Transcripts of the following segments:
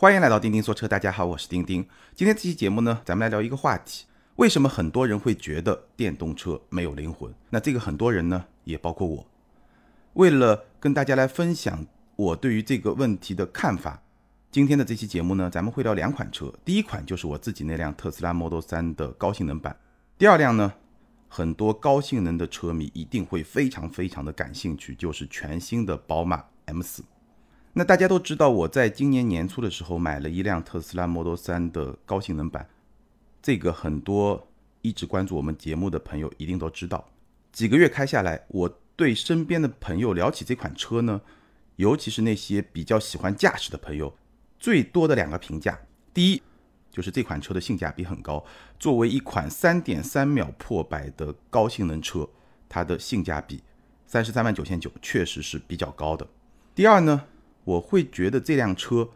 欢迎来到钉钉说车，大家好，我是钉钉。今天这期节目呢，咱们来聊一个话题：为什么很多人会觉得电动车没有灵魂？那这个很多人呢，也包括我。为了跟大家来分享我对于这个问题的看法，今天的这期节目呢，咱们会聊两款车。第一款就是我自己那辆特斯拉 Model 3的高性能版。第二辆呢？很多高性能的车迷一定会非常非常的感兴趣，就是全新的宝马 M4。那大家都知道，我在今年年初的时候买了一辆特斯拉 Model 3的高性能版，这个很多一直关注我们节目的朋友一定都知道。几个月开下来，我对身边的朋友聊起这款车呢，尤其是那些比较喜欢驾驶的朋友，最多的两个评价，第一。就是这款车的性价比很高，作为一款三点三秒破百的高性能车，它的性价比三十三万九千九确实是比较高的。第二呢，我会觉得这辆车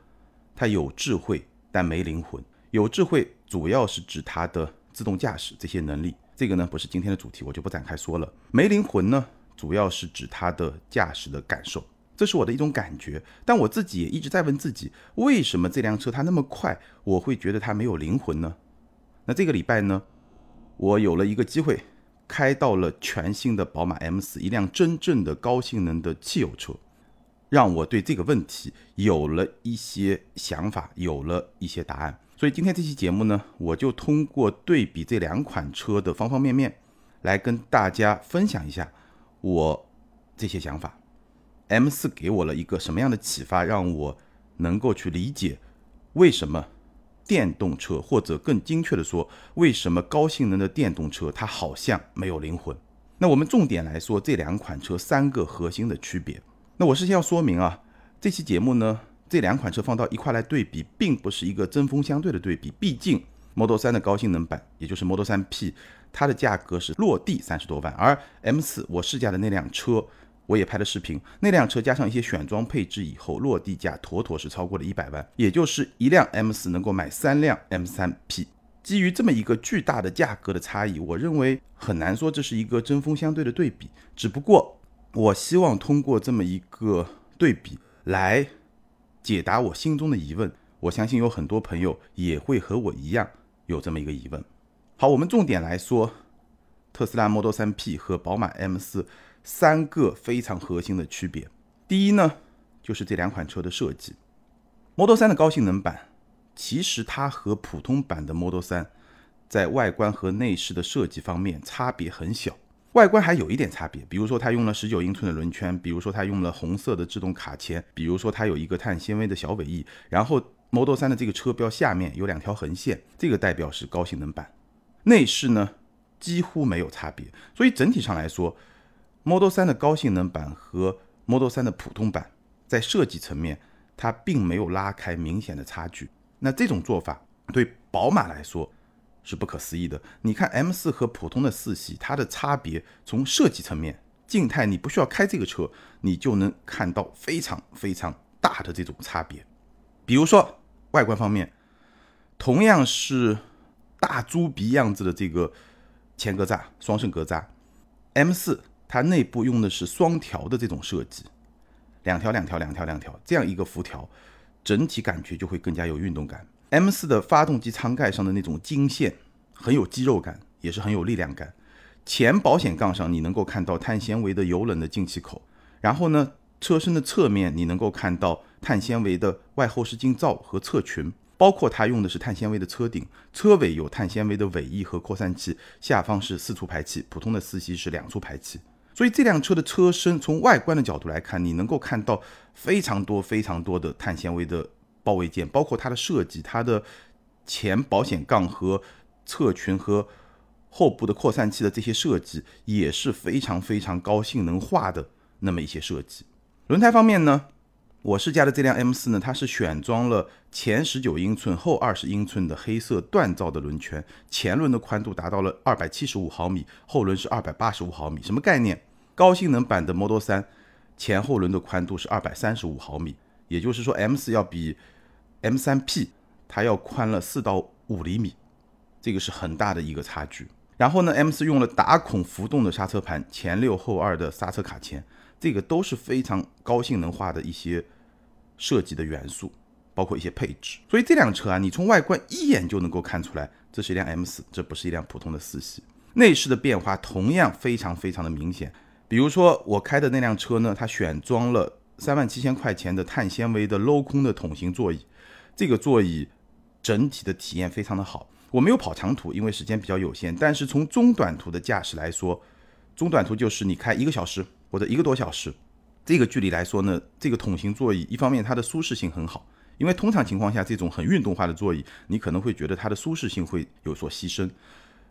它有智慧，但没灵魂。有智慧主要是指它的自动驾驶这些能力，这个呢不是今天的主题，我就不展开说了。没灵魂呢，主要是指它的驾驶的感受。这是我的一种感觉，但我自己也一直在问自己，为什么这辆车它那么快，我会觉得它没有灵魂呢？那这个礼拜呢，我有了一个机会，开到了全新的宝马 M4，一辆真正的高性能的汽油车，让我对这个问题有了一些想法，有了一些答案。所以今天这期节目呢，我就通过对比这两款车的方方面面，来跟大家分享一下我这些想法。M 四给我了一个什么样的启发，让我能够去理解为什么电动车，或者更精确的说，为什么高性能的电动车它好像没有灵魂？那我们重点来说这两款车三个核心的区别。那我事先要说明啊，这期节目呢，这两款车放到一块来对比，并不是一个针锋相对的对比。毕竟 Model 3的高性能版，也就是 Model 3 P，它的价格是落地三十多万，而 M 四我试驾的那辆车。我也拍了视频，那辆车加上一些选装配置以后，落地价妥妥是超过了一百万，也就是一辆 M 四能够买三辆 M 三 P。基于这么一个巨大的价格的差异，我认为很难说这是一个针锋相对的对比。只不过，我希望通过这么一个对比来解答我心中的疑问。我相信有很多朋友也会和我一样有这么一个疑问。好，我们重点来说特斯拉 Model 3 P 和宝马 M 四。三个非常核心的区别，第一呢，就是这两款车的设计。Model 3的高性能版，其实它和普通版的 Model 3在外观和内饰的设计方面差别很小，外观还有一点差别，比如说它用了十九英寸的轮圈，比如说它用了红色的制动卡钳，比如说它有一个碳纤维的小尾翼，然后 Model 3的这个车标下面有两条横线，这个代表是高性能版。内饰呢，几乎没有差别，所以整体上来说。Model 3的高性能版和 Model 3的普通版在设计层面，它并没有拉开明显的差距。那这种做法对宝马来说是不可思议的。你看 M4 和普通的四系，它的差别从设计层面，静态你不需要开这个车，你就能看到非常非常大的这种差别。比如说外观方面，同样是大猪鼻样子的这个前格栅，双肾格栅，M4。它内部用的是双条的这种设计，两条两条两条两条这样一个辐条，整体感觉就会更加有运动感。M4 的发动机舱盖上的那种金线很有肌肉感，也是很有力量感。前保险杠上你能够看到碳纤维的油冷的进气口，然后呢，车身的侧面你能够看到碳纤维的外后视镜罩和侧裙。包括它用的是碳纤维的车顶，车尾有碳纤维的尾翼和扩散器，下方是四出排气，普通的四系是两出排气。所以这辆车的车身从外观的角度来看，你能够看到非常多非常多的碳纤维的包围件，包括它的设计，它的前保险杠和侧裙和后部的扩散器的这些设计也是非常非常高性能化的那么一些设计。轮胎方面呢？我试驾的这辆 M4 呢，它是选装了前十九英寸、后二十英寸的黑色锻造的轮圈，前轮的宽度达到了二百七十五毫米，后轮是二百八十五毫米。什么概念？高性能版的 Model 3前后轮的宽度是二百三十五毫米，也就是说 M4 要比 M3P 它要宽了四到五厘米，这个是很大的一个差距。然后呢，M4 用了打孔浮动的刹车盘，前六后二的刹车卡钳，这个都是非常高性能化的一些。设计的元素，包括一些配置。所以这辆车啊，你从外观一眼就能够看出来，这是一辆 M 四，这不是一辆普通的四系。内饰的变化同样非常非常的明显。比如说我开的那辆车呢，它选装了三万七千块钱的碳纤维的镂空的桶型座椅，这个座椅整体的体验非常的好。我没有跑长途，因为时间比较有限。但是从中短途的驾驶来说，中短途就是你开一个小时或者一个多小时，这个距离来说呢，这个桶型座椅一方面它的舒适性很好，因为通常情况下这种很运动化的座椅，你可能会觉得它的舒适性会有所牺牲。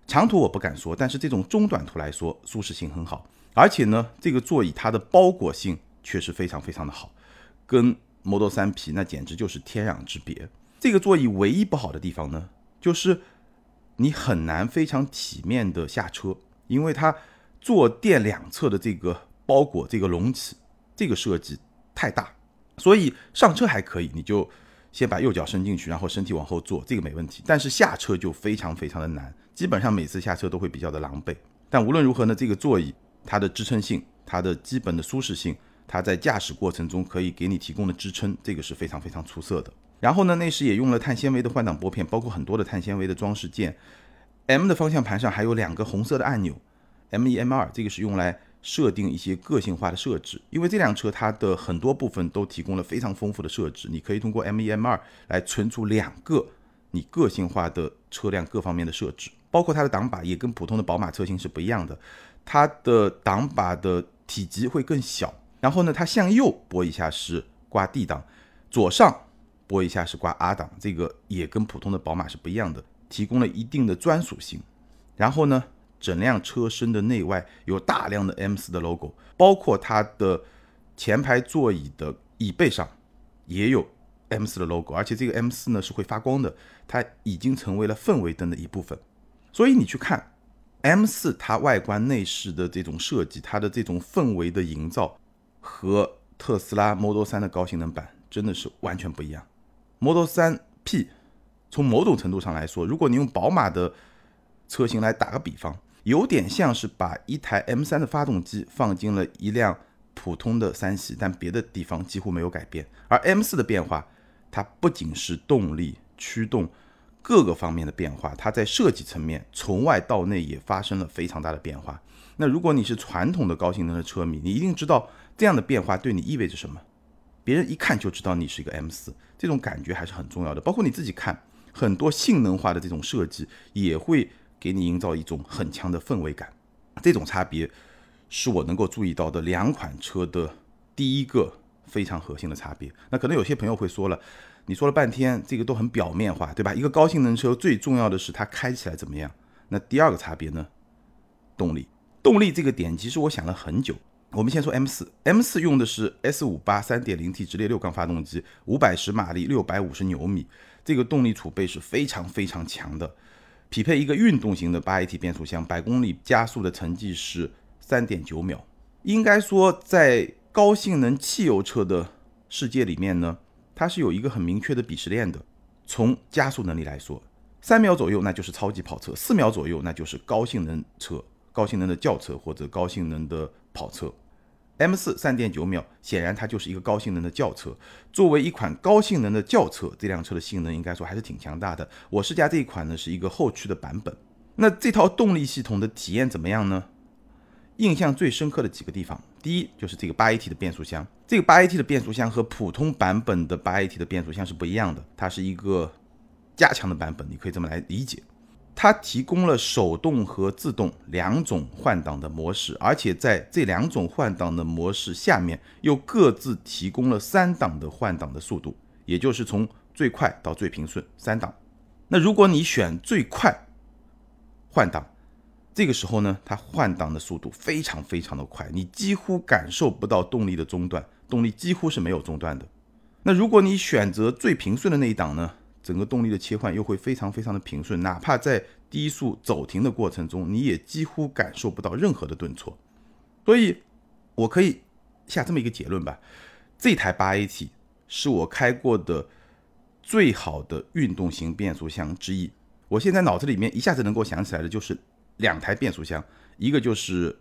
长途我不敢说，但是这种中短途来说，舒适性很好，而且呢，这个座椅它的包裹性确实非常非常的好，跟 Model 3 P 那简直就是天壤之别。这个座椅唯一不好的地方呢，就是。你很难非常体面的下车，因为它坐垫两侧的这个包裹、这个隆起、这个设计太大，所以上车还可以，你就先把右脚伸进去，然后身体往后坐，这个没问题。但是下车就非常非常的难，基本上每次下车都会比较的狼狈。但无论如何呢，这个座椅它的支撑性、它的基本的舒适性、它在驾驶过程中可以给你提供的支撑，这个是非常非常出色的。然后呢，内饰也用了碳纤维的换挡拨片，包括很多的碳纤维的装饰件。M 的方向盘上还有两个红色的按钮，M 一、M 二，这个是用来设定一些个性化的设置。因为这辆车它的很多部分都提供了非常丰富的设置，你可以通过 M 一、M 二来存储两个你个性化的车辆各方面的设置，包括它的挡把也跟普通的宝马车型是不一样的，它的挡把的体积会更小。然后呢，它向右拨一下是挂 D 档，左上。拨一下是挂 R 档，这个也跟普通的宝马是不一样的，提供了一定的专属性。然后呢，整辆车身的内外有大量的 M 四的 logo，包括它的前排座椅的椅背上也有 M 四的 logo，而且这个 M 四呢是会发光的，它已经成为了氛围灯的一部分。所以你去看 M 四它外观内饰的这种设计，它的这种氛围的营造和特斯拉 Model 3的高性能版真的是完全不一样。Model 3 P，从某种程度上来说，如果你用宝马的车型来打个比方，有点像是把一台 M3 的发动机放进了一辆普通的三系，但别的地方几乎没有改变。而 M4 的变化，它不仅是动力、驱动各个方面的变化，它在设计层面从外到内也发生了非常大的变化。那如果你是传统的高性能的车迷，你一定知道这样的变化对你意味着什么。别人一看就知道你是一个 M 四，这种感觉还是很重要的。包括你自己看，很多性能化的这种设计也会给你营造一种很强的氛围感。这种差别是我能够注意到的两款车的第一个非常核心的差别。那可能有些朋友会说了，你说了半天这个都很表面化，对吧？一个高性能车最重要的是它开起来怎么样。那第二个差别呢？动力，动力这个点其实我想了很久。我们先说 M 四，M 四用的是 S 五八三点零 T 直列六缸发动机，五百十马力，六百五十牛米，这个动力储备是非常非常强的，匹配一个运动型的八 AT 变速箱，百公里加速的成绩是三点九秒。应该说，在高性能汽油车的世界里面呢，它是有一个很明确的鄙视链的。从加速能力来说，三秒左右那就是超级跑车，四秒左右那就是高性能车、高性能的轿车或者高性能的跑车。M 四三点九秒，显然它就是一个高性能的轿车。作为一款高性能的轿车，这辆车的性能应该说还是挺强大的。我试驾这一款呢，是一个后驱的版本。那这套动力系统的体验怎么样呢？印象最深刻的几个地方，第一就是这个八 AT 的变速箱。这个八 AT 的变速箱和普通版本的八 AT 的变速箱是不一样的，它是一个加强的版本，你可以这么来理解。它提供了手动和自动两种换挡的模式，而且在这两种换挡的模式下面又各自提供了三档的换挡的速度，也就是从最快到最平顺三档。那如果你选最快换挡，这个时候呢，它换挡的速度非常非常的快，你几乎感受不到动力的中断，动力几乎是没有中断的。那如果你选择最平顺的那一档呢？整个动力的切换又会非常非常的平顺，哪怕在低速走停的过程中，你也几乎感受不到任何的顿挫。所以，我可以下这么一个结论吧：这台八 AT 是我开过的最好的运动型变速箱之一。我现在脑子里面一下子能够想起来的就是两台变速箱，一个就是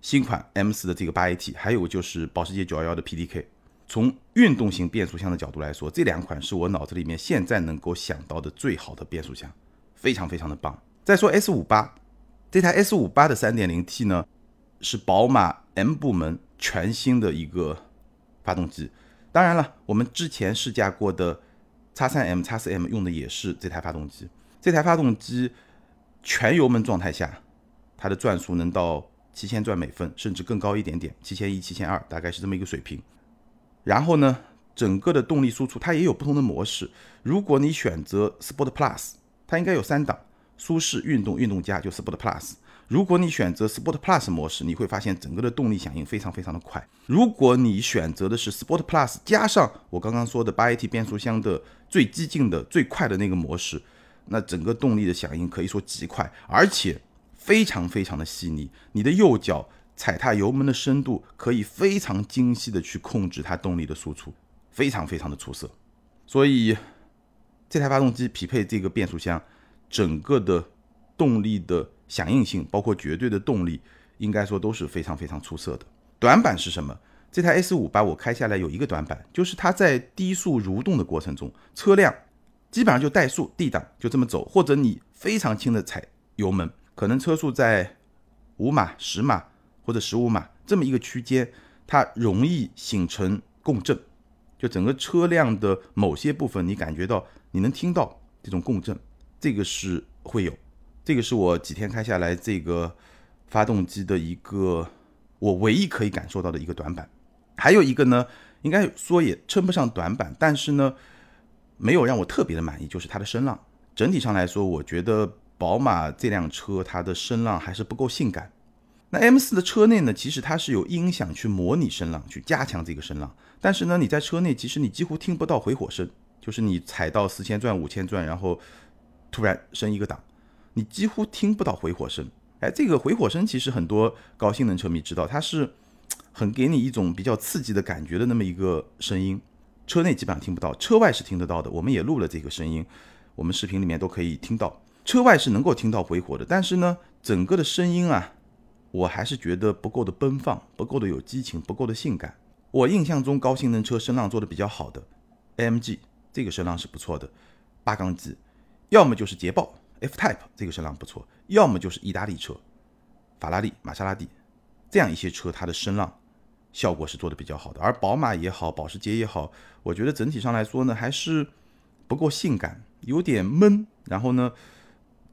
新款 M 四的这个八 AT，还有就是保时捷911的 PDK。从运动型变速箱的角度来说，这两款是我脑子里面现在能够想到的最好的变速箱，非常非常的棒。再说 S 五八，这台 S 五八的 3.0T 呢，是宝马 M 部门全新的一个发动机。当然了，我们之前试驾过的 X3M、X4M 用的也是这台发动机。这台发动机全油门状态下，它的转速能到七千转每分，甚至更高一点点，七千一、七千二，大概是这么一个水平。然后呢，整个的动力输出它也有不同的模式。如果你选择 Sport Plus，它应该有三档：舒适、运动、运动加，就 Sport Plus。如果你选择 Sport Plus 模式，你会发现整个的动力响应非常非常的快。如果你选择的是 Sport Plus 加上我刚刚说的八 AT 变速箱的最激进的、最快的那个模式。那整个动力的响应可以说极快，而且非常非常的细腻。你的右脚踩踏油门的深度可以非常精细的去控制它动力的输出，非常非常的出色。所以这台发动机匹配这个变速箱，整个的动力的响应性，包括绝对的动力，应该说都是非常非常出色的。短板是什么？这台 S 五八我开下来有一个短板，就是它在低速蠕动的过程中，车辆。基本上就怠速 D 档就这么走，或者你非常轻的踩油门，可能车速在五码、十码或者十五码这么一个区间，它容易形成共振，就整个车辆的某些部分你感觉到你能听到这种共振，这个是会有，这个是我几天开下来这个发动机的一个我唯一可以感受到的一个短板，还有一个呢，应该说也称不上短板，但是呢。没有让我特别的满意，就是它的声浪。整体上来说，我觉得宝马这辆车它的声浪还是不够性感。那 M4 的车内呢，其实它是有音响去模拟声浪，去加强这个声浪。但是呢，你在车内其实你几乎听不到回火声，就是你踩到四千转、五千转，然后突然升一个档，你几乎听不到回火声。哎，这个回火声其实很多高性能车迷知道，它是很给你一种比较刺激的感觉的那么一个声音。车内基本上听不到，车外是听得到的。我们也录了这个声音，我们视频里面都可以听到。车外是能够听到回火的，但是呢，整个的声音啊，我还是觉得不够的奔放，不够的有激情，不够的性感。我印象中高性能车声浪做的比较好的，AMG 这个声浪是不错的，八缸机，要么就是捷豹 F Type 这个声浪不错，要么就是意大利车，法拉利、玛莎拉蒂这样一些车，它的声浪。效果是做的比较好的，而宝马也好，保时捷也好，我觉得整体上来说呢，还是不够性感，有点闷。然后呢，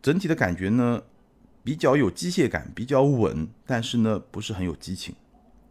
整体的感觉呢，比较有机械感，比较稳，但是呢，不是很有激情。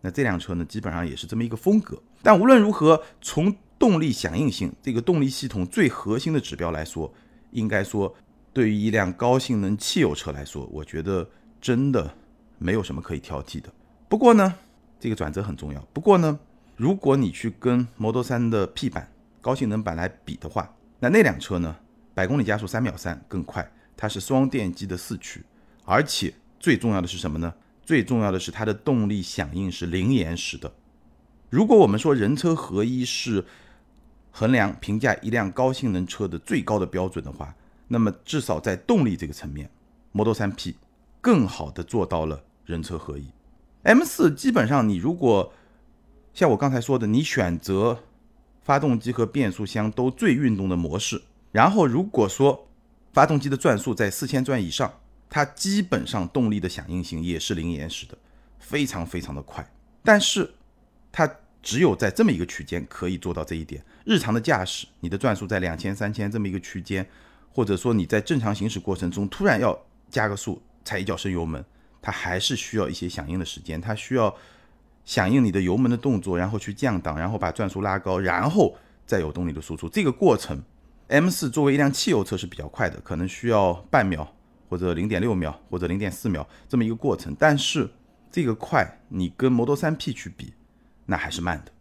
那这辆车呢，基本上也是这么一个风格。但无论如何，从动力响应性这个动力系统最核心的指标来说，应该说，对于一辆高性能汽油车来说，我觉得真的没有什么可以挑剔的。不过呢，这个转折很重要。不过呢，如果你去跟 Model 3的 P 版高性能版来比的话，那那辆车呢，百公里加速三秒三更快，它是双电机的四驱，而且最重要的是什么呢？最重要的是它的动力响应是零延时的。如果我们说人车合一是衡量评价一辆高性能车的最高的标准的话，那么至少在动力这个层面，Model 3 P 更好的做到了人车合一。M 四基本上，你如果像我刚才说的，你选择发动机和变速箱都最运动的模式，然后如果说发动机的转速在四千转以上，它基本上动力的响应性也是零延时的，非常非常的快。但是它只有在这么一个区间可以做到这一点。日常的驾驶，你的转速在两千、三千这么一个区间，或者说你在正常行驶过程中突然要加个速，踩一脚深油门。它还是需要一些响应的时间，它需要响应你的油门的动作，然后去降档，然后把转速拉高，然后再有动力的输出。这个过程，M4 作为一辆汽油车是比较快的，可能需要半秒或者零点六秒或者零点四秒这么一个过程。但是这个快，你跟 Model 3 P 去比，那还是慢的，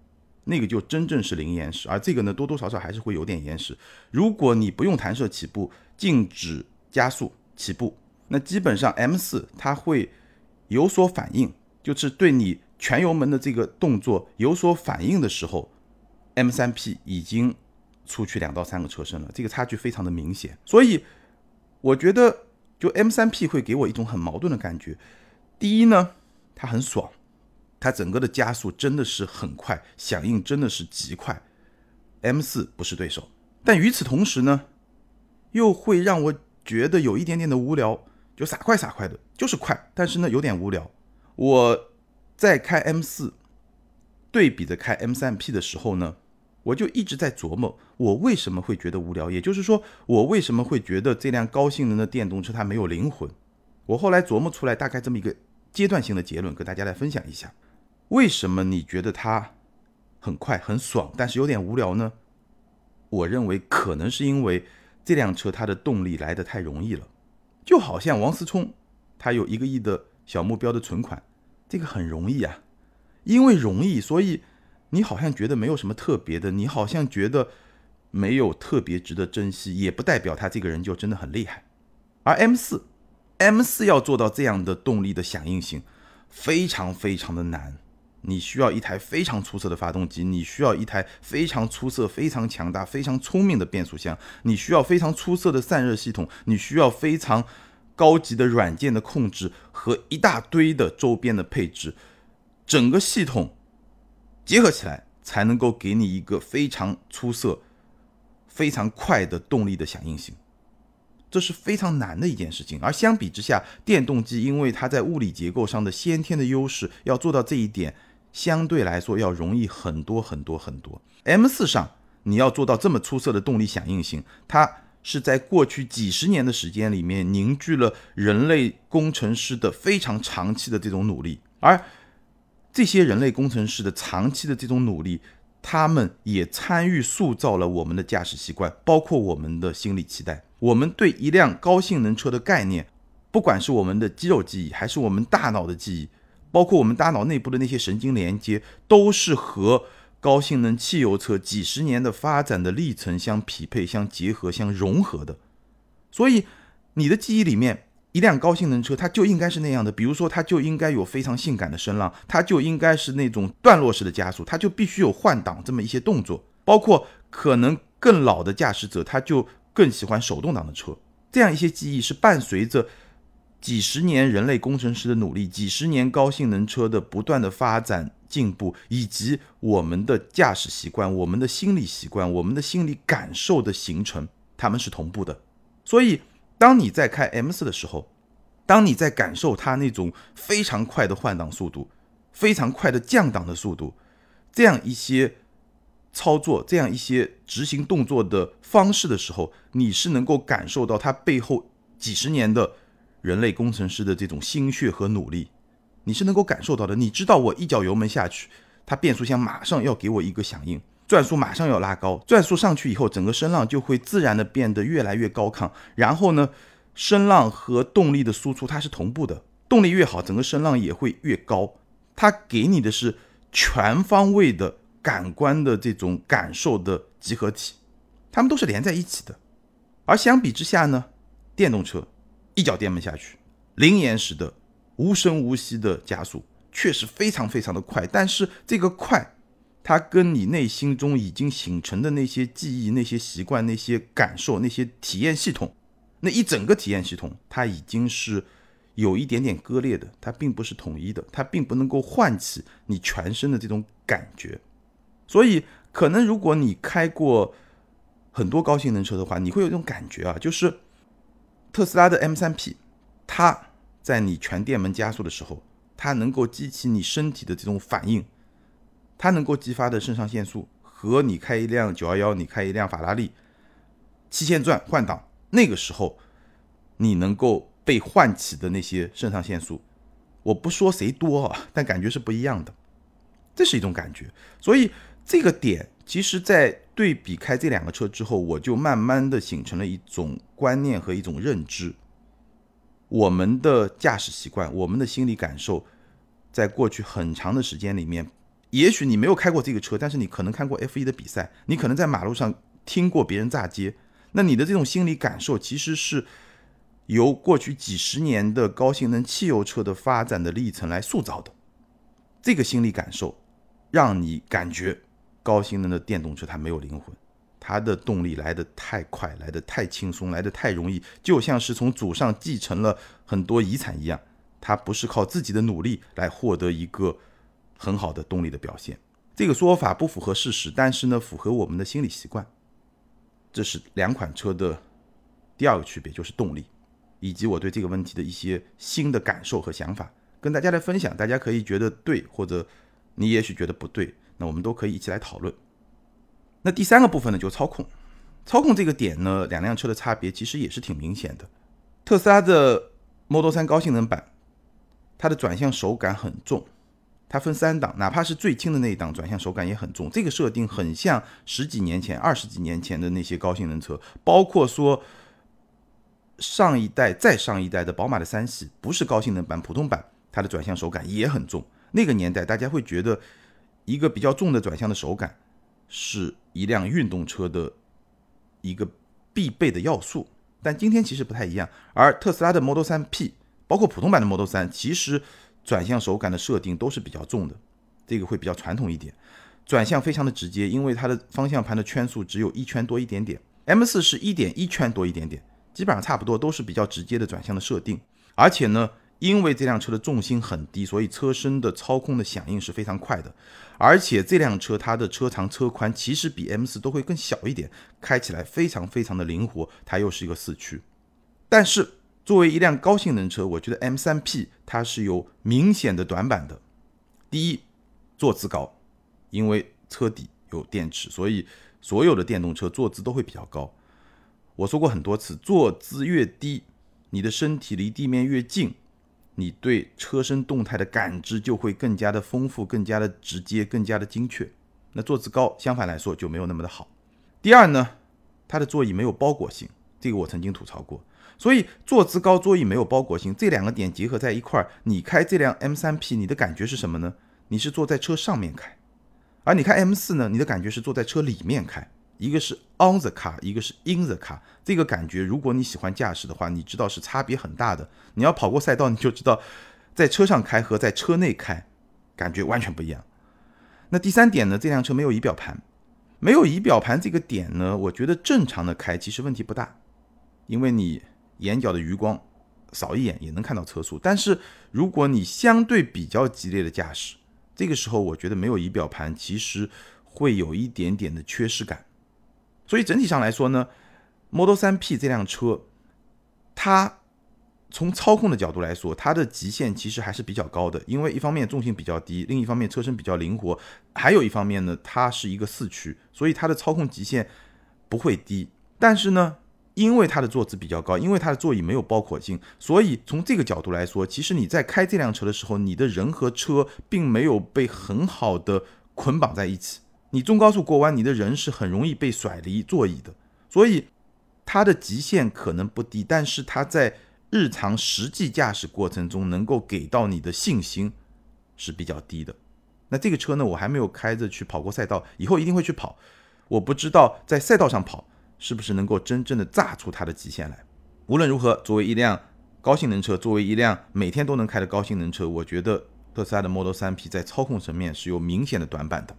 那个就真正是零延时，而这个呢多多少少还是会有点延时。如果你不用弹射起步，静止加速起步。那基本上 M 四它会有所反应，就是对你全油门的这个动作有所反应的时候，M 三 P 已经出去两到三个车身了，这个差距非常的明显。所以我觉得就 M 三 P 会给我一种很矛盾的感觉。第一呢，它很爽，它整个的加速真的是很快，响应真的是极快。M 四不是对手，但与此同时呢，又会让我觉得有一点点的无聊，就傻快傻快的，就是快，但是呢有点无聊。我在开 M 四对比着开 M 三 P 的时候呢，我就一直在琢磨，我为什么会觉得无聊，也就是说，我为什么会觉得这辆高性能的电动车它没有灵魂。我后来琢磨出来大概这么一个阶段性的结论，跟大家来分享一下，为什么你觉得它？很快很爽，但是有点无聊呢。我认为可能是因为这辆车它的动力来得太容易了，就好像王思聪他有一个亿的小目标的存款，这个很容易啊。因为容易，所以你好像觉得没有什么特别的，你好像觉得没有特别值得珍惜，也不代表他这个人就真的很厉害。而 M 四，M 四要做到这样的动力的响应性，非常非常的难。你需要一台非常出色的发动机，你需要一台非常出色、非常强大、非常聪明的变速箱，你需要非常出色的散热系统，你需要非常高级的软件的控制和一大堆的周边的配置，整个系统结合起来才能够给你一个非常出色、非常快的动力的响应性，这是非常难的一件事情。而相比之下，电动机因为它在物理结构上的先天的优势，要做到这一点。相对来说要容易很多很多很多。M 四上你要做到这么出色的动力响应性，它是在过去几十年的时间里面凝聚了人类工程师的非常长期的这种努力，而这些人类工程师的长期的这种努力，他们也参与塑造了我们的驾驶习惯，包括我们的心理期待。我们对一辆高性能车的概念，不管是我们的肌肉记忆，还是我们大脑的记忆。包括我们大脑内部的那些神经连接，都是和高性能汽油车几十年的发展的历程相匹配、相结合、相融合的。所以，你的记忆里面，一辆高性能车它就应该是那样的。比如说，它就应该有非常性感的声浪，它就应该是那种段落式的加速，它就必须有换挡这么一些动作。包括可能更老的驾驶者，他就更喜欢手动挡的车。这样一些记忆是伴随着。几十年人类工程师的努力，几十年高性能车的不断的发展进步，以及我们的驾驶习惯、我们的心理习惯、我们的心理感受的形成，他们是同步的。所以，当你在开 M 四的时候，当你在感受它那种非常快的换挡速度、非常快的降档的速度，这样一些操作、这样一些执行动作的方式的时候，你是能够感受到它背后几十年的。人类工程师的这种心血和努力，你是能够感受到的。你知道，我一脚油门下去，它变速箱马上要给我一个响应，转速马上要拉高，转速上去以后，整个声浪就会自然的变得越来越高亢。然后呢，声浪和动力的输出它是同步的，动力越好，整个声浪也会越高。它给你的是全方位的感官的这种感受的集合体，它们都是连在一起的。而相比之下呢，电动车。一脚电门下去，零延时的、无声无息的加速，确实非常非常的快。但是这个快，它跟你内心中已经形成的那些记忆、那些习惯、那些感受、那些体验系统，那一整个体验系统，它已经是有一点点割裂的，它并不是统一的，它并不能够唤起你全身的这种感觉。所以，可能如果你开过很多高性能车的话，你会有一种感觉啊，就是。特斯拉的 M3P，它在你全电门加速的时候，它能够激起你身体的这种反应，它能够激发的肾上腺素和你开一辆911，你开一辆法拉利，七千转换挡，那个时候你能够被唤起的那些肾上腺素，我不说谁多啊，但感觉是不一样的，这是一种感觉。所以这个点，其实在。对比开这两个车之后，我就慢慢的形成了一种观念和一种认知。我们的驾驶习惯，我们的心理感受，在过去很长的时间里面，也许你没有开过这个车，但是你可能看过 F1 的比赛，你可能在马路上听过别人炸街，那你的这种心理感受，其实是由过去几十年的高性能汽油车的发展的历程来塑造的。这个心理感受，让你感觉。高性能的电动车它没有灵魂，它的动力来得太快，来得太轻松，来得太容易，就像是从祖上继承了很多遗产一样。它不是靠自己的努力来获得一个很好的动力的表现。这个说法不符合事实，但是呢，符合我们的心理习惯。这是两款车的第二个区别，就是动力，以及我对这个问题的一些新的感受和想法，跟大家来分享。大家可以觉得对，或者你也许觉得不对，那我们都可以一起来讨论。那第三个部分呢，就操控。操控这个点呢，两辆车的差别其实也是挺明显的。特斯拉的 Model 3高性能版，它的转向手感很重，它分三档，哪怕是最轻的那一档，转向手感也很重。这个设定很像十几年前、二十几年前的那些高性能车，包括说上一代、再上一代的宝马的三系，不是高性能版，普通版，它的转向手感也很重。那个年代大家会觉得一个比较重的转向的手感是一辆运动车的一个必备的要素。但今天其实不太一样，而特斯拉的 Model 3 P，包括普通版的 Model 3，其实转向手感的设定都是比较重的，这个会比较传统一点，转向非常的直接，因为它的方向盘的圈数只有一圈多一点点，M4 是一点一圈多一点点，基本上差不多都是比较直接的转向的设定，而且呢。因为这辆车的重心很低，所以车身的操控的响应是非常快的。而且这辆车它的车长车宽其实比 M4 都会更小一点，开起来非常非常的灵活。它又是一个四驱，但是作为一辆高性能车，我觉得 M3P 它是有明显的短板的。第一，坐姿高，因为车底有电池，所以所有的电动车坐姿都会比较高。我说过很多次，坐姿越低，你的身体离地面越近。你对车身动态的感知就会更加的丰富、更加的直接、更加的精确。那坐姿高，相反来说就没有那么的好。第二呢，它的座椅没有包裹性，这个我曾经吐槽过。所以坐姿高、座椅没有包裹性这两个点结合在一块儿，你开这辆 M3P，你的感觉是什么呢？你是坐在车上面开，而你开 M4 呢，你的感觉是坐在车里面开。一个是 on the car，一个是 in the car，这个感觉，如果你喜欢驾驶的话，你知道是差别很大的。你要跑过赛道，你就知道，在车上开和在车内开，感觉完全不一样。那第三点呢？这辆车没有仪表盘，没有仪表盘这个点呢，我觉得正常的开其实问题不大，因为你眼角的余光扫一眼也能看到车速。但是如果你相对比较激烈的驾驶，这个时候我觉得没有仪表盘其实会有一点点的缺失感。所以整体上来说呢，Model 3 P 这辆车，它从操控的角度来说，它的极限其实还是比较高的。因为一方面重心比较低，另一方面车身比较灵活，还有一方面呢，它是一个四驱，所以它的操控极限不会低。但是呢，因为它的坐姿比较高，因为它的座椅没有包裹性，所以从这个角度来说，其实你在开这辆车的时候，你的人和车并没有被很好的捆绑在一起。你中高速过弯，你的人是很容易被甩离座椅的，所以它的极限可能不低，但是它在日常实际驾驶过程中能够给到你的信心是比较低的。那这个车呢，我还没有开着去跑过赛道，以后一定会去跑。我不知道在赛道上跑是不是能够真正的炸出它的极限来。无论如何，作为一辆高性能车，作为一辆每天都能开的高性能车，我觉得特斯拉的 Model 3 P 在操控层面是有明显的短板的。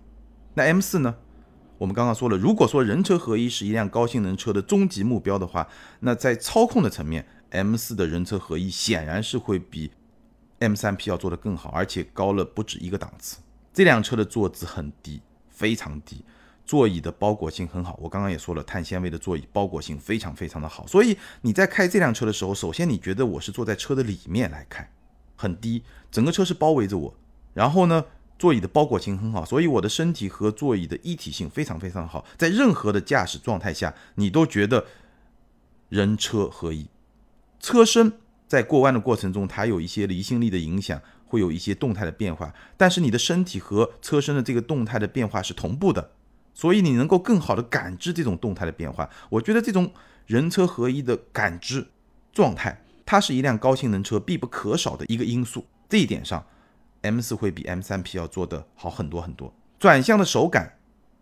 那 M 四呢？我们刚刚说了，如果说人车合一是一辆高性能车的终极目标的话，那在操控的层面，M 四的人车合一显然是会比 M 三 P 要做得更好，而且高了不止一个档次。这辆车的坐姿很低，非常低，座椅的包裹性很好。我刚刚也说了，碳纤维的座椅包裹性非常非常的好。所以你在开这辆车的时候，首先你觉得我是坐在车的里面来开，很低，整个车是包围着我，然后呢？座椅的包裹性很好，所以我的身体和座椅的一体性非常非常好，在任何的驾驶状态下，你都觉得人车合一。车身在过弯的过程中，它有一些离心力的影响，会有一些动态的变化，但是你的身体和车身的这个动态的变化是同步的，所以你能够更好的感知这种动态的变化。我觉得这种人车合一的感知状态，它是一辆高性能车必不可少的一个因素。这一点上。M 四会比 M 三 P 要做的好很多很多，转向的手感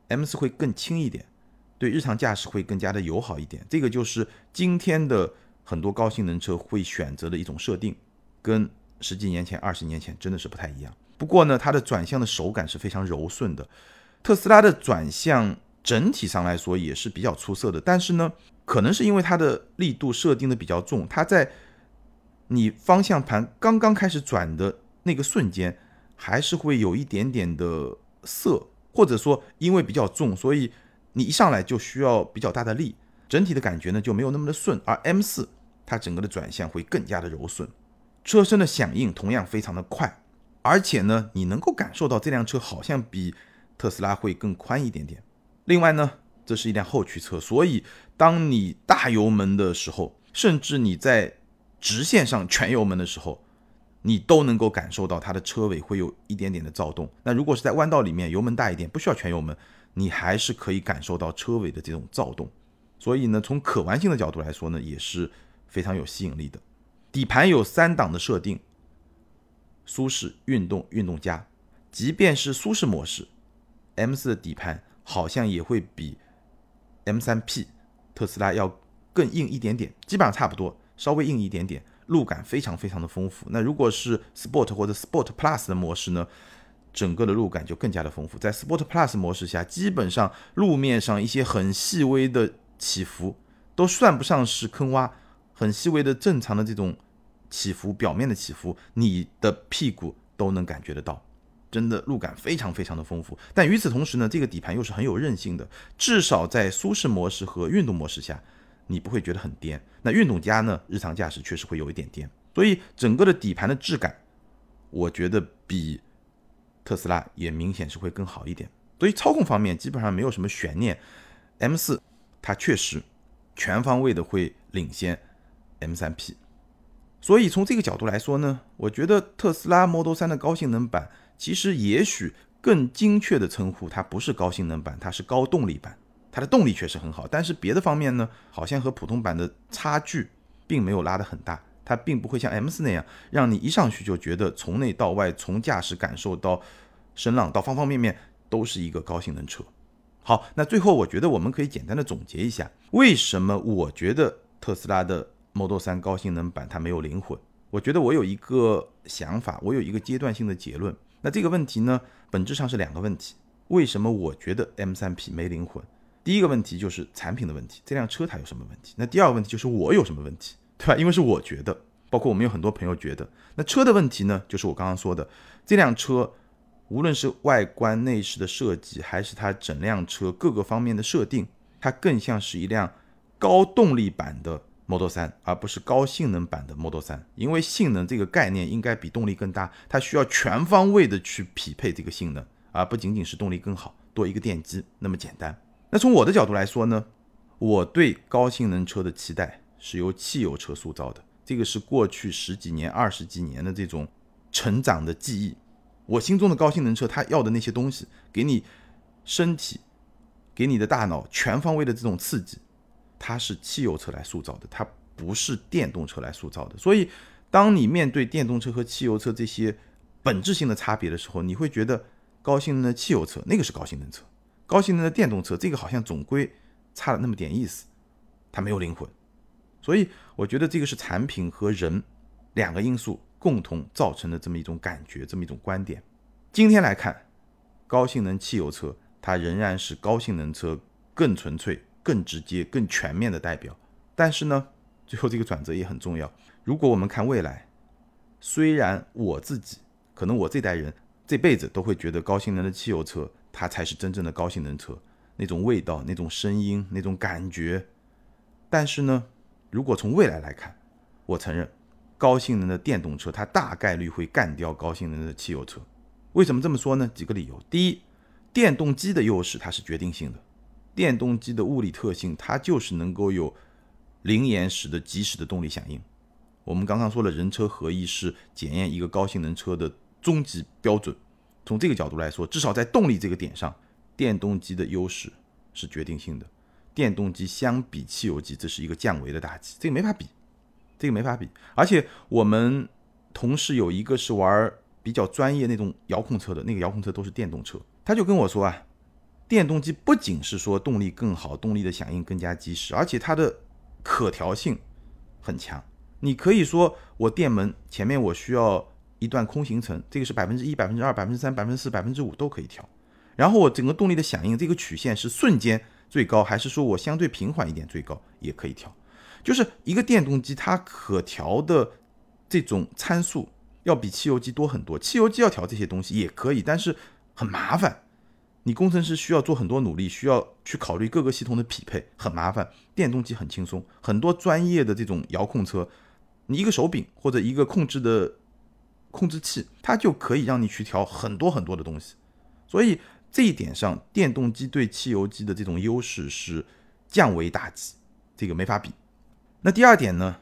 ，M 四会更轻一点，对日常驾驶会更加的友好一点。这个就是今天的很多高性能车会选择的一种设定，跟十几年前、二十年前真的是不太一样。不过呢，它的转向的手感是非常柔顺的。特斯拉的转向整体上来说也是比较出色的，但是呢，可能是因为它的力度设定的比较重，它在你方向盘刚刚开始转的。那个瞬间，还是会有一点点的涩，或者说因为比较重，所以你一上来就需要比较大的力，整体的感觉呢就没有那么的顺。而 M 四它整个的转向会更加的柔顺，车身的响应同样非常的快，而且呢你能够感受到这辆车好像比特斯拉会更宽一点点。另外呢，这是一辆后驱车，所以当你大油门的时候，甚至你在直线上全油门的时候。你都能够感受到它的车尾会有一点点的躁动。那如果是在弯道里面，油门大一点，不需要全油门，你还是可以感受到车尾的这种躁动。所以呢，从可玩性的角度来说呢，也是非常有吸引力的。底盘有三档的设定：舒适、运动、运动加。即便是舒适模式，M4 的底盘好像也会比 M3P 特斯拉要更硬一点点，基本上差不多，稍微硬一点点。路感非常非常的丰富。那如果是 Sport 或者 Sport Plus 的模式呢，整个的路感就更加的丰富。在 Sport Plus 模式下，基本上路面上一些很细微的起伏都算不上是坑洼，很细微的正常的这种起伏，表面的起伏，你的屁股都能感觉得到，真的路感非常非常的丰富。但与此同时呢，这个底盘又是很有韧性的，至少在舒适模式和运动模式下。你不会觉得很颠，那运动家呢？日常驾驶确实会有一点颠，所以整个的底盘的质感，我觉得比特斯拉也明显是会更好一点。所以操控方面基本上没有什么悬念，M4 它确实全方位的会领先 M3P。所以从这个角度来说呢，我觉得特斯拉 Model 3的高性能版其实也许更精确的称呼它不是高性能版，它是高动力版。它的动力确实很好，但是别的方面呢，好像和普通版的差距并没有拉得很大。它并不会像 M4 那样，让你一上去就觉得从内到外，从驾驶感受到声浪到方方面面都是一个高性能车。好，那最后我觉得我们可以简单的总结一下，为什么我觉得特斯拉的 Model 3高性能版它没有灵魂？我觉得我有一个想法，我有一个阶段性的结论。那这个问题呢，本质上是两个问题：为什么我觉得 M3P 没灵魂？第一个问题就是产品的问题，这辆车它有什么问题？那第二个问题就是我有什么问题，对吧？因为是我觉得，包括我们有很多朋友觉得，那车的问题呢，就是我刚刚说的，这辆车无论是外观内饰的设计，还是它整辆车各个方面的设定，它更像是一辆高动力版的 Model 3，而不是高性能版的 Model 3。因为性能这个概念应该比动力更大，它需要全方位的去匹配这个性能，而不仅仅是动力更好，多一个电机那么简单。那从我的角度来说呢，我对高性能车的期待是由汽油车塑造的，这个是过去十几年、二十几年的这种成长的记忆。我心中的高性能车，它要的那些东西，给你身体、给你的大脑全方位的这种刺激，它是汽油车来塑造的，它不是电动车来塑造的。所以，当你面对电动车和汽油车这些本质性的差别的时候，你会觉得高性能的汽油车那个是高性能车。高性能的电动车，这个好像总归差了那么点意思，它没有灵魂，所以我觉得这个是产品和人两个因素共同造成的这么一种感觉，这么一种观点。今天来看，高性能汽油车它仍然是高性能车更纯粹、更直接、更全面的代表。但是呢，最后这个转折也很重要。如果我们看未来，虽然我自己可能我这代人这辈子都会觉得高性能的汽油车。它才是真正的高性能车，那种味道、那种声音、那种感觉。但是呢，如果从未来来看，我承认，高性能的电动车它大概率会干掉高性能的汽油车。为什么这么说呢？几个理由。第一，电动机的优势它是决定性的，电动机的物理特性它就是能够有零延时的及时的动力响应。我们刚刚说了，人车合一是检验一个高性能车的终极标准。从这个角度来说，至少在动力这个点上，电动机的优势是决定性的。电动机相比汽油机，这是一个降维的大棋，这个没法比，这个没法比。而且我们同事有一个是玩比较专业那种遥控车的，那个遥控车都是电动车，他就跟我说啊，电动机不仅是说动力更好，动力的响应更加及时，而且它的可调性很强。你可以说我电门前面我需要。一段空行程，这个是百分之一、百分之二、百分之三、百分之四、百分之五都可以调。然后我整个动力的响应，这个曲线是瞬间最高，还是说我相对平缓一点最高，也可以调。就是一个电动机它可调的这种参数要比汽油机多很多。汽油机要调这些东西也可以，但是很麻烦。你工程师需要做很多努力，需要去考虑各个系统的匹配，很麻烦。电动机很轻松，很多专业的这种遥控车，你一个手柄或者一个控制的控制器，它就可以让你去调很多很多的东西。所以这一点上，电动机对汽油机的这种优势是降维打击，这个没法比。那第二点呢？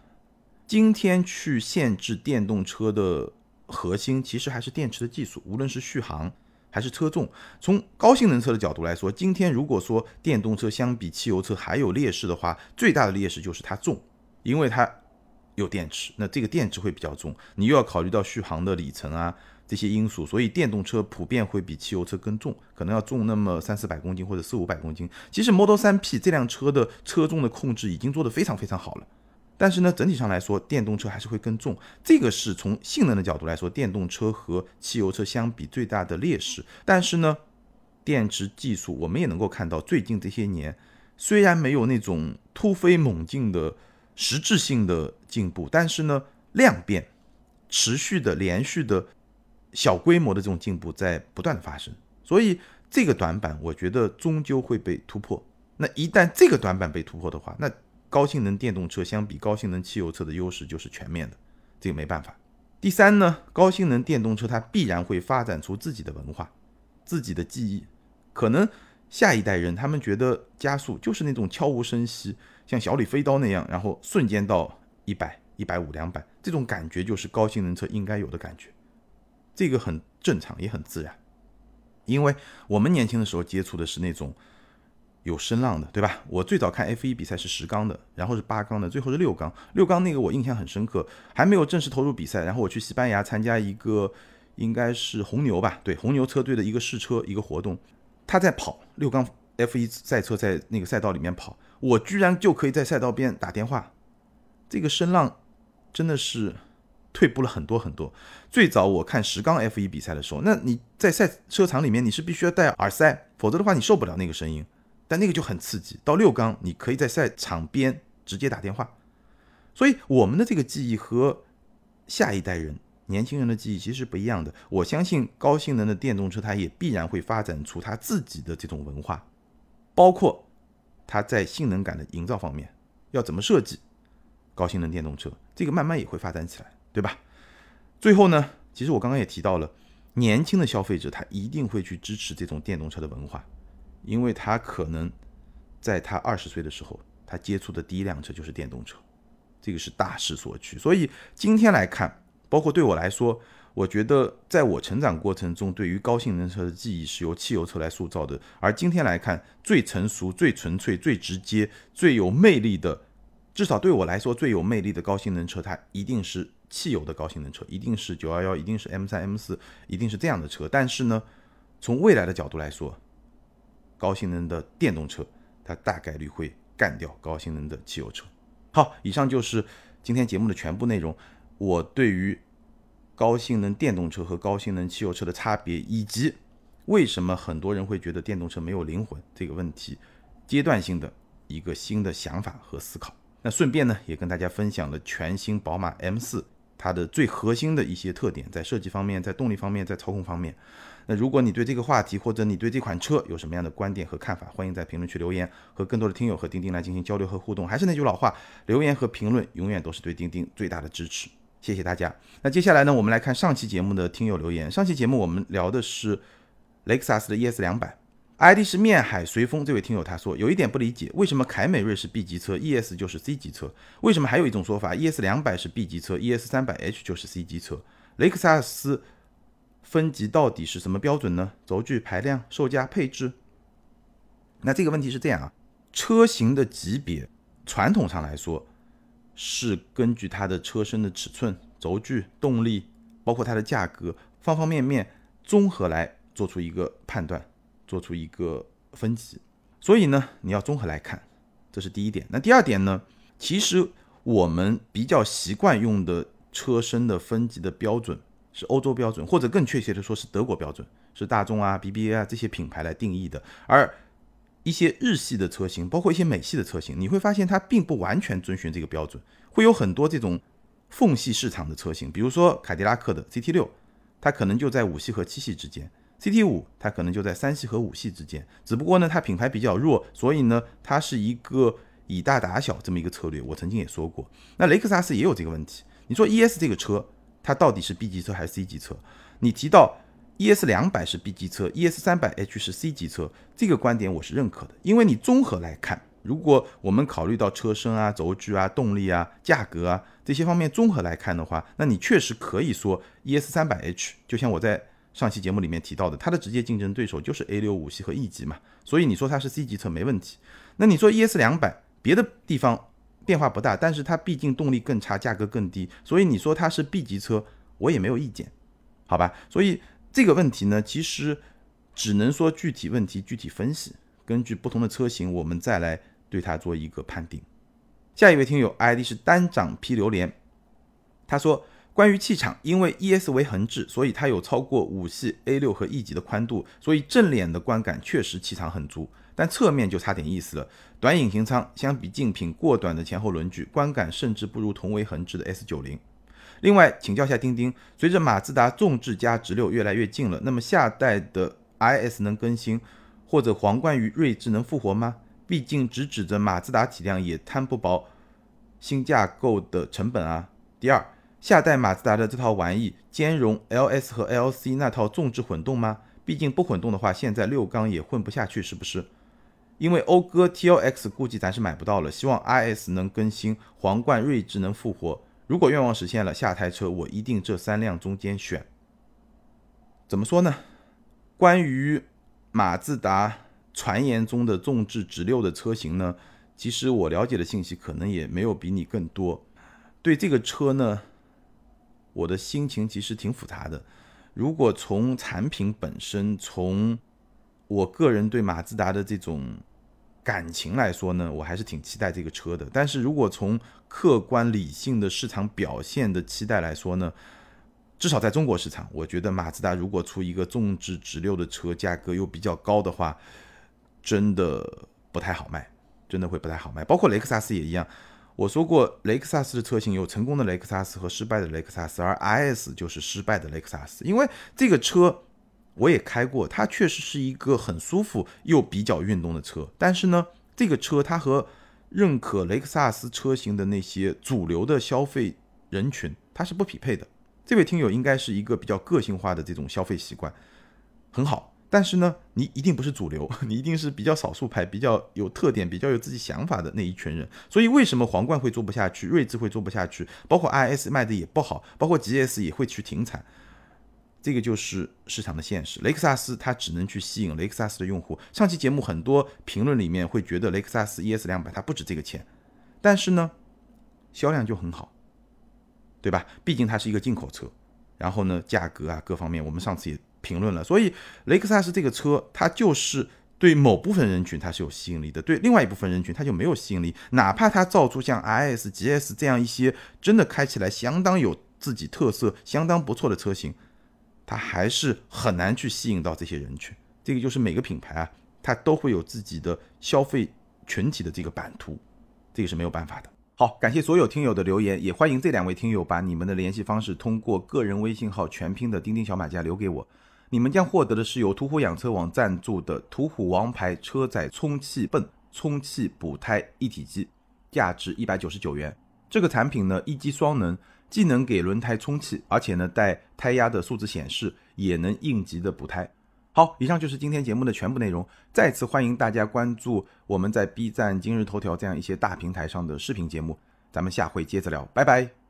今天去限制电动车的核心，其实还是电池的技术，无论是续航还是车重。从高性能车的角度来说，今天如果说电动车相比汽油车还有劣势的话，最大的劣势就是它重，因为它有电池，那这个电池会比较重，你又要考虑到续航的里程啊这些因素，所以电动车普遍会比汽油车更重，可能要重那么三四百公斤或者四五百公斤。其实 Model 3 P 这辆车的车重的控制已经做得非常非常好了。但是呢，整体上来说，电动车还是会更重。这个是从性能的角度来说，电动车和汽油车相比最大的劣势。但是呢，电池技术我们也能够看到，最近这些年虽然没有那种突飞猛进的实质性的进步，但是呢，量变、持续的、连续的小规模的这种进步在不断的发生。所以这个短板，我觉得终究会被突破。那一旦这个短板被突破的话，那高性能电动车相比高性能汽油车的优势就是全面的，这个没办法。第三呢，高性能电动车它必然会发展出自己的文化、自己的记忆。可能下一代人他们觉得加速就是那种悄无声息，像小李飞刀那样，然后瞬间到一百、一百五、两百，这种感觉就是高性能车应该有的感觉。这个很正常，也很自然，因为我们年轻的时候接触的是那种。有声浪的，对吧？我最早看 F 一比赛是十缸的，然后是八缸的，最后是六缸。六缸那个我印象很深刻，还没有正式投入比赛，然后我去西班牙参加一个应该是红牛吧，对，红牛车队的一个试车一个活动，他在跑六缸 F 一赛车在那个赛道里面跑，我居然就可以在赛道边打电话，这个声浪真的是退步了很多很多。最早我看十缸 F 一比赛的时候，那你在赛车场里面你是必须要戴耳塞，否则的话你受不了那个声音。但那个就很刺激，到六缸你可以在赛场边直接打电话，所以我们的这个记忆和下一代人、年轻人的记忆其实不一样的。我相信高性能的电动车，它也必然会发展出它自己的这种文化，包括它在性能感的营造方面要怎么设计高性能电动车，这个慢慢也会发展起来，对吧？最后呢，其实我刚刚也提到了，年轻的消费者他一定会去支持这种电动车的文化。因为他可能在他二十岁的时候，他接触的第一辆车就是电动车，这个是大势所趋。所以今天来看，包括对我来说，我觉得在我成长过程中，对于高性能车的记忆是由汽油车来塑造的。而今天来看，最成熟、最纯粹、最直接、最有魅力的，至少对我来说最有魅力的高性能车，它一定是汽油的高性能车，一定是九幺幺，一定是 M 三、M 四，一定是这样的车。但是呢，从未来的角度来说，高性能的电动车，它大概率会干掉高性能的汽油车。好，以上就是今天节目的全部内容。我对于高性能电动车和高性能汽油车的差别，以及为什么很多人会觉得电动车没有灵魂这个问题，阶段性的一个新的想法和思考。那顺便呢，也跟大家分享了全新宝马 M4 它的最核心的一些特点，在设计方面，在动力方面，在操控方面。那如果你对这个话题或者你对这款车有什么样的观点和看法，欢迎在评论区留言，和更多的听友和钉钉来进行交流和互动。还是那句老话，留言和评论永远都是对钉钉最大的支持。谢谢大家。那接下来呢，我们来看上期节目的听友留言。上期节目我们聊的是雷克萨斯的 ES 两百，ID 是面海随风。这位听友他说有一点不理解，为什么凯美瑞是 B 级车，ES 就是 C 级车？为什么还有一种说法，ES 两百是 B 级车，ES 三百 H 就是 C 级车？雷克萨斯。分级到底是什么标准呢？轴距、排量、售价、配置。那这个问题是这样啊，车型的级别，传统上来说是根据它的车身的尺寸、轴距、动力，包括它的价格，方方面面综合来做出一个判断，做出一个分级。所以呢，你要综合来看，这是第一点。那第二点呢，其实我们比较习惯用的车身的分级的标准。是欧洲标准，或者更确切的说是德国标准，是大众啊、BBA 啊这些品牌来定义的。而一些日系的车型，包括一些美系的车型，你会发现它并不完全遵循这个标准，会有很多这种缝隙市场的车型，比如说凯迪拉克的 CT 六，它可能就在五系和七系之间；CT 五它可能就在三系和五系之间。只不过呢，它品牌比较弱，所以呢，它是一个以大打小这么一个策略。我曾经也说过，那雷克萨斯也有这个问题。你说 ES 这个车，它到底是 B 级车还是 C 级车？你提到 ES 两百是 B 级车，ES 三百 H 是 C 级车，这个观点我是认可的，因为你综合来看。如果我们考虑到车身啊、轴距啊、动力啊、价格啊这些方面综合来看的话，那你确实可以说 ES 三百 H，就像我在上期节目里面提到的，它的直接竞争对手就是 A 六五系和 E 级嘛，所以你说它是 C 级车没问题。那你说 ES 两百，别的地方变化不大，但是它毕竟动力更差，价格更低，所以你说它是 B 级车，我也没有意见，好吧？所以这个问题呢，其实只能说具体问题具体分析，根据不同的车型，我们再来。对它做一个判定。下一位听友 ID 是单掌批榴莲，他说：关于气场，因为 ES 为横置，所以它有超过五系 A 六和 E 级的宽度，所以正脸的观感确实气场很足，但侧面就差点意思了。短引擎舱相比竞品过短的前后轮距，观感甚至不如同为横置的 S 九零。另外请教下钉钉，随着马自达纵置加直六越来越近了，那么下代的 IS 能更新，或者皇冠与锐志能复活吗？毕竟只指着马自达体量也摊不薄新架构的成本啊。第二，下代马自达的这套玩意兼容 LS 和 LC 那套纵置混动吗？毕竟不混动的话，现在六缸也混不下去，是不是？因为讴歌 TLX 估计咱是买不到了，希望 IS 能更新，皇冠睿智能复活。如果愿望实现了，下台车我一定这三辆中间选。怎么说呢？关于马自达。传言中的纵置直六的车型呢，其实我了解的信息可能也没有比你更多。对这个车呢，我的心情其实挺复杂的。如果从产品本身，从我个人对马自达的这种感情来说呢，我还是挺期待这个车的。但是如果从客观理性的市场表现的期待来说呢，至少在中国市场，我觉得马自达如果出一个纵置直六的车，价格又比较高的话，真的不太好卖，真的会不太好卖。包括雷克萨斯也一样。我说过，雷克萨斯的车型有成功的雷克萨斯和失败的雷克萨斯，而 IS 就是失败的雷克萨斯。因为这个车我也开过，它确实是一个很舒服又比较运动的车。但是呢，这个车它和认可雷克萨斯车型的那些主流的消费人群，它是不匹配的。这位听友应该是一个比较个性化的这种消费习惯，很好。但是呢，你一定不是主流，你一定是比较少数派、比较有特点、比较有自己想法的那一群人。所以为什么皇冠会做不下去，锐志会做不下去，包括 IS 卖的也不好，包括 GS 也会去停产，这个就是市场的现实。雷克萨斯它只能去吸引雷克萨斯的用户。上期节目很多评论里面会觉得雷克萨斯 ES 两百它不值这个钱，但是呢，销量就很好，对吧？毕竟它是一个进口车，然后呢，价格啊各方面，我们上次也。评论了，所以雷克萨斯这个车，它就是对某部分人群它是有吸引力的，对另外一部分人群它就没有吸引力。哪怕它造出像 IS、GS 这样一些真的开起来相当有自己特色、相当不错的车型，它还是很难去吸引到这些人群。这个就是每个品牌啊，它都会有自己的消费群体的这个版图，这个是没有办法的。好，感谢所有听友的留言，也欢迎这两位听友把你们的联系方式通过个人微信号全拼的钉钉小马甲留给我。你们将获得的是由途虎养车网赞助的途虎王牌车载充气泵充气补胎一体机，价值一百九十九元。这个产品呢，一机双能，既能给轮胎充气，而且呢带胎压的数字显示，也能应急的补胎。好，以上就是今天节目的全部内容。再次欢迎大家关注我们在 B 站、今日头条这样一些大平台上的视频节目。咱们下回接着聊，拜拜。